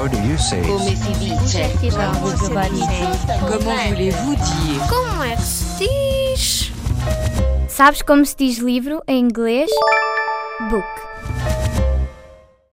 How do you say Come si dice? Comment voulez-vous dire Como é que se diz? Sabes como se diz livro em inglês? Book.